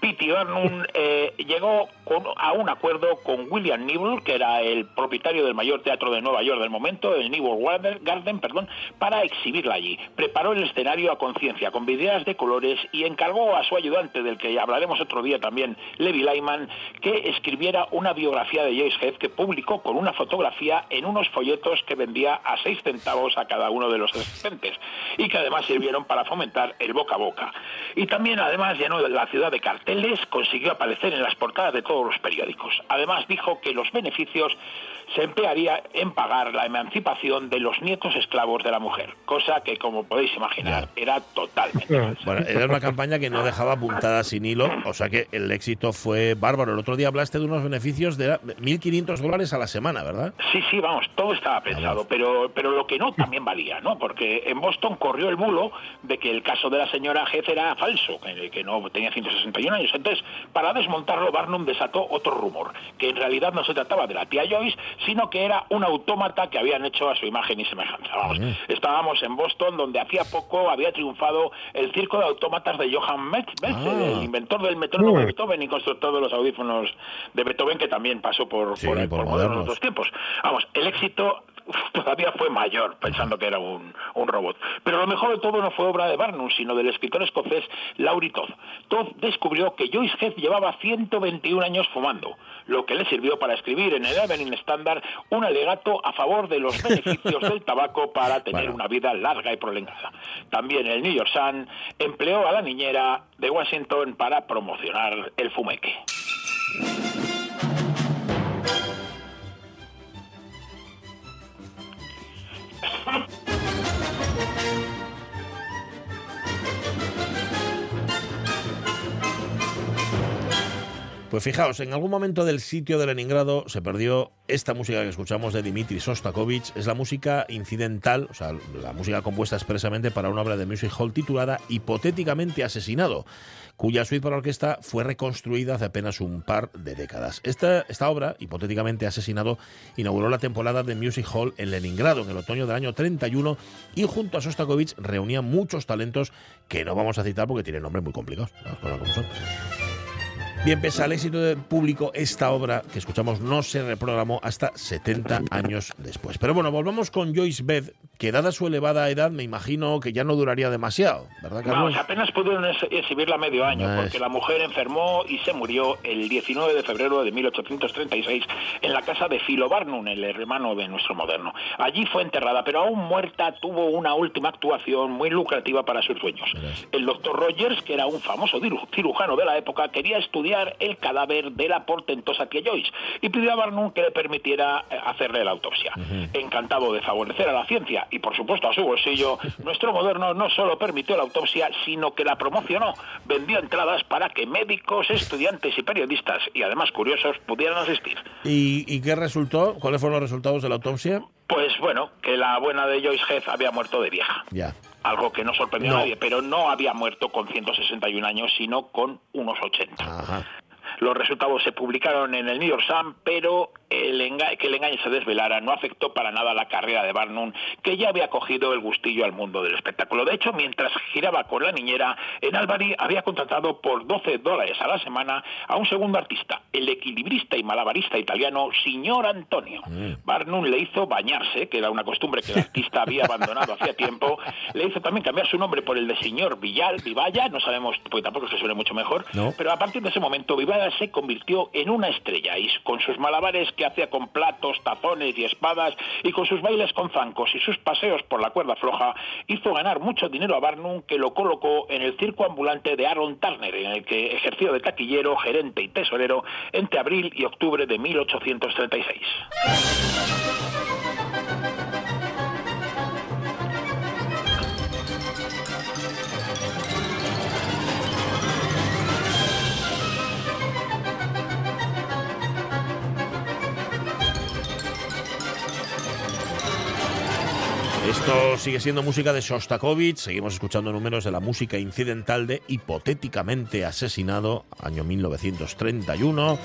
P.T. Barnum eh, llegó con- a un acuerdo con William Nibble, que era el propietario del mayor teatro de Nueva York del momento, el Nibble Garden, perdón, para exhibirla allí. Preparó el escenario a conciencia, con videos de colores, y encargó a su ayudante, del que hablaremos otro día también, Levi Lyman, que escribiera una biografía de Joyce Head que publicó con una fotografía en unos folletos que vendía a seis centavos a cada uno de los asistentes y que además sirvieron para fomentar el boca a boca. Y también además llenó la ciudad de carteles, consiguió aparecer en las portadas de todos los periódicos. Además dijo que los beneficios se emplearía en pagar la emancipación de los nietos esclavos de la mujer, cosa que como podéis imaginar era totalmente falsa. Bueno, era una campaña que no dejaba puntada sin hilo, o sea que el éxito fue bárbaro. El otro día hablaste de unos beneficios de 1.500 dólares a la semana, ¿verdad? Sí, sí, vamos, todo estaba pensado, pero, pero lo que no también valía, ¿no? Porque en Boston corrió el bulo de que el caso de la señora Heath era falso, que, que no tenía 161 años. Entonces, para desmontarlo, Barnum desató otro rumor, que en realidad no se trataba de la tía Joyce, sino que era un autómata que habían hecho a su imagen y semejanza. Vamos, estábamos en Boston, donde hacía poco había triunfado el circo de autómatas de Johann Metz, Metz, Ah. el inventor del metrónomo de Beethoven y constructor de los audífonos de Beethoven, que también pasó por, Sí, por, por por modernos. otros tiempos. Vamos, el éxito todavía fue mayor pensando que era un, un robot. Pero lo mejor de todo no fue obra de Barnum, sino del escritor escocés Laurie Todd. Todd descubrió que Joyce Heath llevaba 121 años fumando, lo que le sirvió para escribir en el Evening Standard un alegato a favor de los beneficios del tabaco para tener Bueno. una vida larga y prolongada. También el New York Sun empleó a la niñera de Washington para promocionar el fumeque. Pues fijaos, en algún momento del sitio de Leningrado se perdió esta música que escuchamos de Dmitri Sostakovich. Es la música incidental, o sea, la música compuesta expresamente para una obra de Music Hall titulada Hipotéticamente Asesinado, cuya suite para orquesta fue reconstruida hace apenas un par de décadas. Esta, esta obra, Hipotéticamente Asesinado, inauguró la temporada de Music Hall en Leningrado en el otoño del año 31 y junto a Sostakovich reunía muchos talentos que no vamos a citar porque tienen nombres muy complicados. las cosas como son. Bien, pese al éxito del público, esta obra que escuchamos no se reprogramó hasta 70 años después. Pero bueno, volvamos con Joyce Beth, que dada su elevada edad, me imagino que ya no duraría demasiado, ¿verdad, Carlos? Vamos, apenas pudieron ex- exhibirla medio año, porque la mujer enfermó y se murió el 19 de febrero de 1836 en la casa de Philo Barnum, el hermano de nuestro moderno. Allí fue enterrada, pero aún muerta tuvo una última actuación muy lucrativa para sus sueños. El doctor Rogers, que era un famoso ciru- cirujano de la época, quería estudiar el cadáver de la portentosa tía Joyce y pidió a Barnum que le permitiera eh, hacerle la autopsia. Encantado de favorecer a la ciencia y, por supuesto, a su bolsillo, nuestro moderno no solo permitió la autopsia, sino que la promocionó. Vendió entradas para que médicos, estudiantes y periodistas, y además curiosos, pudieran asistir. ¿Y, y qué resultó? ¿Cuáles fueron los resultados de la autopsia? Pues bueno, que la buena de Joyce Heath había muerto de vieja. Ya. Algo que no sorprendió No. a nadie, pero no había muerto con 161 años, sino con unos 80. Ajá. Los resultados se publicaron en el New York Sun, pero el enga- que el engaño se desvelara no afectó para nada la carrera de Barnum, que ya había cogido el gustillo al mundo del espectáculo. De hecho, mientras giraba con la niñera, en Albany había contratado por 12 dólares a la semana a un segundo artista, el equilibrista y malabarista italiano Signor Antonio. Barnum le hizo bañarse, que era una costumbre que el artista había abandonado hacía tiempo. Le hizo también cambiar su nombre por el de Señor Villal, Vivalla, no sabemos, porque tampoco se suena mucho mejor. No. Pero a partir de ese momento, Vivalla se convirtió en una estrella y con sus malabares que hacía con platos, tazones y espadas y con sus bailes con zancos y sus paseos por la cuerda floja, hizo ganar mucho dinero a Barnum que lo colocó en el circo ambulante de Aaron Turner, en el que ejerció de taquillero, gerente y tesorero entre abril y octubre de 1836. Esto sigue siendo música de Shostakovich. Seguimos escuchando números de la música incidental de Hipotéticamente Asesinado, año 1931.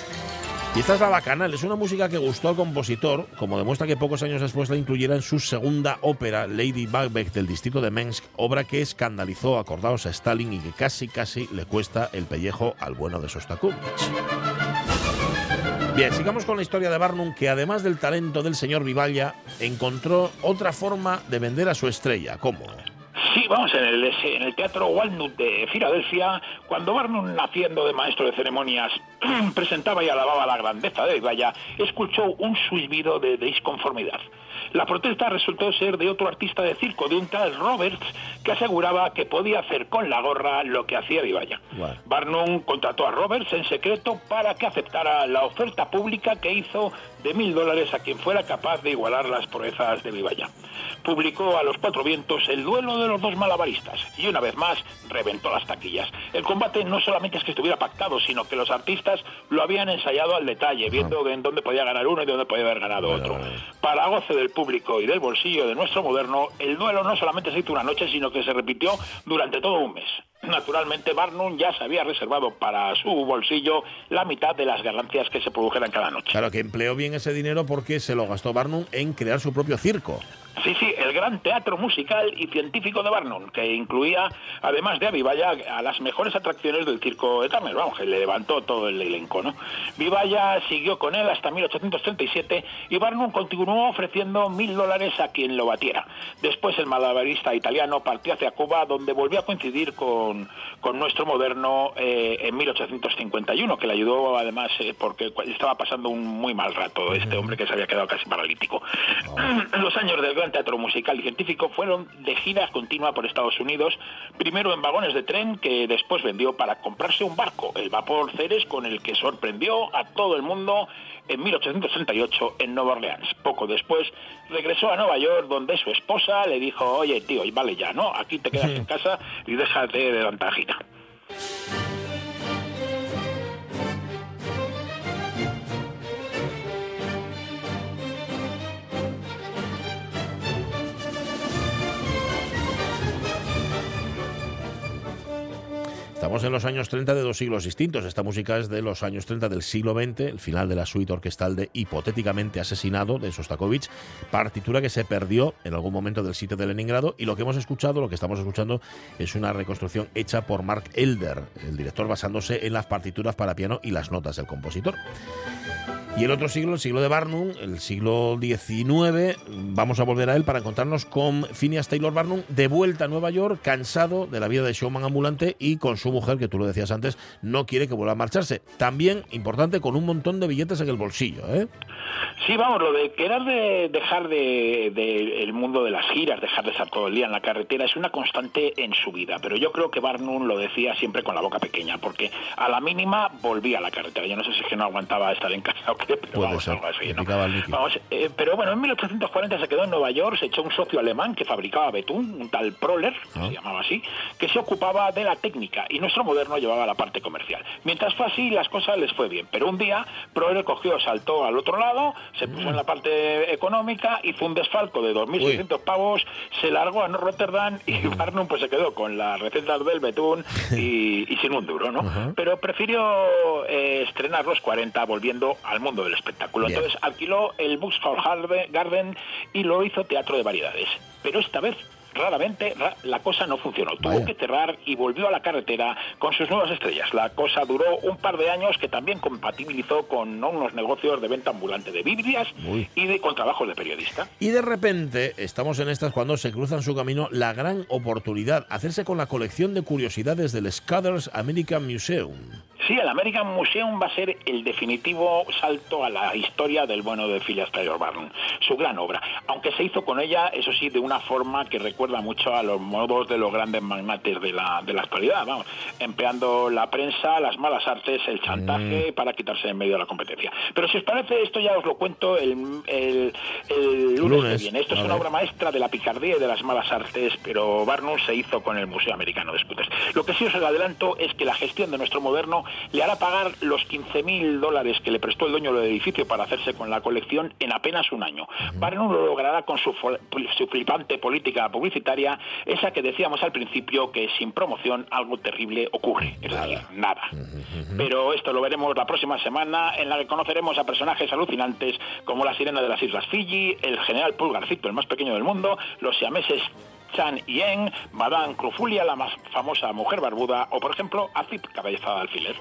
Y esta es la bacanal, es una música que gustó al compositor, como demuestra que pocos años después la incluyera en su segunda ópera, Lady Macbeth del distrito de Mensk, obra que escandalizó, acordados a Stalin y que casi casi le cuesta el pellejo al bueno de Shostakovich. Bien, sigamos con la historia de Barnum, que además del talento del señor Vivalla, encontró otra forma de vender a su estrella. ¿Cómo? Sí, vamos, en el, en el Teatro Walnut de Filadelfia, cuando Barnum, naciendo de maestro de ceremonias, presentaba y alababa la grandeza de Vivalla, escuchó un silbido de disconformidad. La protesta resultó ser de otro artista de circo, de un tal Roberts, que aseguraba que podía hacer con la gorra lo que hacía Vivalla. Barnum contrató a Roberts en secreto para que aceptara la oferta pública que hizo de mil dólares a quien fuera capaz de igualar las proezas de Vivalla. Publicó a los cuatro vientos el duelo de los dos malabaristas y una vez más reventó las taquillas. El combate no solamente es que estuviera pactado, sino que los artistas lo habían ensayado al detalle, viendo en dónde podía ganar uno y dónde podía haber ganado otro. Para goce del público y del bolsillo de nuestro moderno, el duelo no solamente se hizo una noche, sino que se repitió durante todo un mes. Naturalmente, Barnum ya se había reservado para su bolsillo la mitad de las ganancias que se produjeran cada noche. Claro que empleó bien ese dinero porque se lo gastó Barnum en crear su propio circo. Sí, sí, el gran teatro musical y científico de Barnum, que incluía, además de a Vivalla, a las mejores atracciones del circo de Turner, vamos, que le levantó todo el elenco, ¿no? Vivalla siguió con él hasta 1837 y Barnum continuó ofreciendo mil dólares a quien lo batiera. Después el malabarista italiano partió hacia Cuba, donde volvió a coincidir con, con nuestro moderno eh, en 1851, que le ayudó además eh, porque estaba pasando un muy mal rato este hombre que se había quedado casi paralítico. Los años del gran teatro musical y científico fueron de gira continua por Estados Unidos, primero en vagones de tren que después vendió para comprarse un barco, el vapor Ceres, con el que sorprendió a todo el mundo en 1868 en Nueva Orleans. Poco después regresó a Nueva York donde su esposa le dijo, oye tío, y vale ya, ¿no? Aquí te quedas en casa y déjate de tanta Estamos en los años 30 de dos siglos distintos. Esta música es de los años 30 del siglo XX, el final de la suite orquestal de Hipotéticamente Asesinado de Sostakovich, partitura que se perdió en algún momento del sitio de Leningrado y lo que hemos escuchado, lo que estamos escuchando, es una reconstrucción hecha por Mark Elder, el director basándose en las partituras para piano y las notas del compositor. Y el otro siglo, el siglo de Barnum, el siglo XIX, vamos a volver a él para encontrarnos con Phineas Taylor Barnum de vuelta a Nueva York, cansado de la vida de showman ambulante y con su mujer, que tú lo decías antes, no quiere que vuelva a marcharse. También, importante, con un montón de billetes en el bolsillo. ¿eh? Sí, vamos, lo de querer de dejar de, el mundo de las giras, dejar de estar todo el día en la carretera, es una constante en su vida. Pero yo creo que Barnum lo decía siempre con la boca pequeña, porque a la mínima volvía a la carretera. Yo no sé si es que no aguantaba estar en casa o qué, pero Puede vamos, ser, algo así, le ¿no? picaba el líquido. Vamos, eh, pero bueno, en 1840 se quedó en Nueva York, se echó un socio alemán que fabricaba betún, un tal Proller, que Ah. se llamaba así, que se ocupaba de la técnica y nuestro moderno llevaba la parte comercial. Mientras fue así, las cosas les fue bien. Pero un día, Proller cogió, saltó al otro lado, se puso Mm. en la parte económica, hizo un desfalco de 2.600 pavos, se largó a Rotterdam y Mm. Barnum pues se quedó con las recetas del betún y, y sin un duro, ¿no? Pero prefirió eh, estrenar los 40 volviendo al mundo del espectáculo. Bien. Entonces alquiló el Vauxhall Garden y lo hizo teatro de variedades. Pero esta vez, raramente, ra- la cosa no funcionó. Tuvo Vaya. que cerrar y volvió a la carretera con sus nuevas estrellas. La cosa duró un par de años que también compatibilizó con ¿no? unos negocios de venta ambulante de Biblias Uy. y de con trabajos de periodista. Y de repente estamos en estas cuando se cruza en su camino la gran oportunidad, hacerse con la colección de curiosidades del Scudder's American Museum. Sí, el American Museum va a ser el definitivo salto a la historia del bueno de Phileas Taylor Barnum, su gran obra, aunque se hizo con ella, eso sí, de una forma que recuerda mucho a los modos de los grandes magnates de la, de la actualidad, vamos, empleando la prensa, las malas artes, el chantaje para quitarse en medio de la competencia. Pero si os parece, esto ya os lo cuento el, el, el lunes, Lunes, que viene. Esto es una obra maestra de la picardía y de las malas artes, pero Barnum se hizo con el Museo Americano de Scooters. Lo que sí os adelanto es que la gestión de nuestro moderno le hará pagar los 15.000 dólares que le prestó el dueño del edificio para hacerse con la colección en apenas un año. Barnum lo logrará con su, su flipante política publicitaria, esa que decíamos al principio que sin promoción algo terrible ocurre. Es decir, nada. Pero esto lo veremos la próxima semana en la que conoceremos a personajes alucinantes como la sirena de las Islas Fiji, el general Pulgarcito, el más pequeño del mundo, los siameses Chan Yen, Madame Crufulia, la más famosa mujer barbuda, o por ejemplo, Azip, cabezada de alfiler.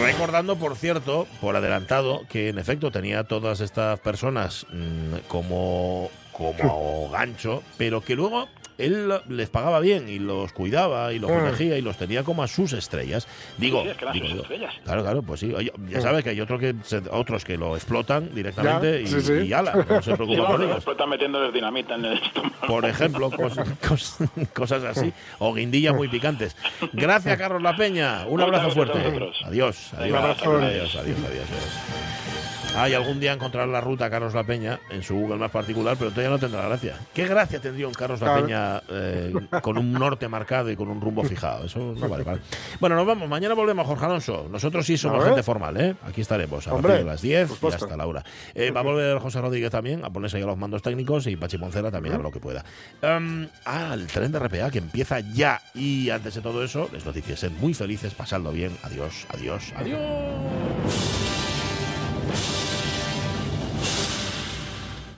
Recordando, por cierto, por adelantado, que en efecto tenía todas estas personas mm, como, como gancho, pero que luego él les pagaba bien y los cuidaba y los Mm. protegía y los tenía como a sus estrellas. Digo, Sí, es que digo claro, claro, pues sí. Ya sabes que hay otro que otros que lo explotan directamente Ya, y, sí, sí. y ala, no se por ellos. están metiéndoles dinamita en el estómago. Por ejemplo, cos- cos- cosas así, o guindillas muy picantes. Gracias, Carlos La Peña. Un abrazo fuerte. Adiós, adiós, adiós, adiós, adiós, adiós. Ay, algún día encontrar la ruta Carlos La Peña en su Google más particular, pero todavía no tendrá gracia. ¿Qué gracia tendría un Carlos La. Peña eh, con un norte marcado y con un rumbo fijado? Eso no vale, vale. Bueno, nos vamos. Mañana volvemos, Jorge Alonso. Nosotros sí somos gente formal, ¿eh? Aquí estaremos a Hombre, partir de las 10 por y hasta la hora. Eh, va a volver José Rodríguez también a ponerse ahí a los mandos técnicos y Pachi Poncela también a lo que pueda. Em, ah, el tren de RPA que empieza ya. Y antes de todo eso, les noticias, sed muy felices, pasadlo bien. Adiós, adiós, adiós.